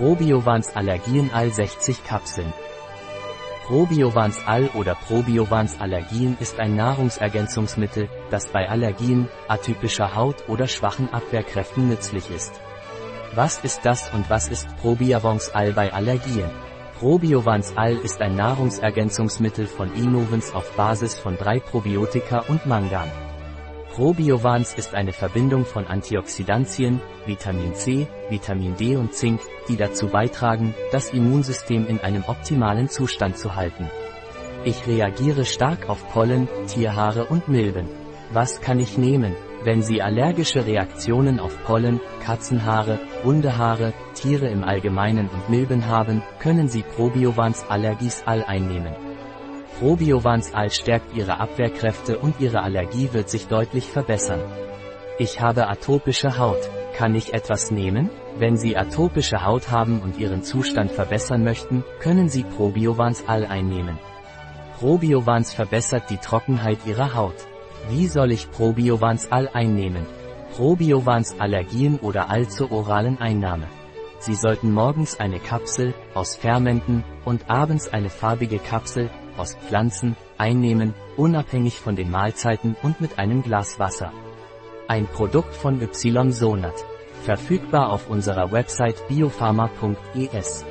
Probiovans Allergien All 60 Kapseln. Probiovans All oder Probiovans Allergien ist ein Nahrungsergänzungsmittel, das bei Allergien, atypischer Haut oder schwachen Abwehrkräften nützlich ist. Was ist das und was ist Probiovans All bei Allergien? Probiovans All ist ein Nahrungsergänzungsmittel von Innovens auf Basis von drei Probiotika und Mangan. Probiovans ist eine Verbindung von Antioxidantien, Vitamin C, Vitamin D und Zink, die dazu beitragen, das Immunsystem in einem optimalen Zustand zu halten. Ich reagiere stark auf Pollen, Tierhaare und Milben. Was kann ich nehmen, wenn Sie allergische Reaktionen auf Pollen, Katzenhaare, Hundehaare, Tiere im Allgemeinen und Milben haben, können Sie Probiovans Allergies All einnehmen. Probiovans All stärkt ihre Abwehrkräfte und ihre Allergie wird sich deutlich verbessern. Ich habe atopische Haut. Kann ich etwas nehmen? Wenn Sie atopische Haut haben und Ihren Zustand verbessern möchten, können Sie Probiovans All einnehmen. Probiovans verbessert die Trockenheit Ihrer Haut. Wie soll ich Probiovans All einnehmen? Probiovans Allergien oder All zur oralen Einnahme. Sie sollten morgens eine Kapsel aus Fermenten und abends eine farbige Kapsel aus Pflanzen einnehmen, unabhängig von den Mahlzeiten und mit einem Glas Wasser. Ein Produkt von Ysonat. Verfügbar auf unserer Website biopharma.es.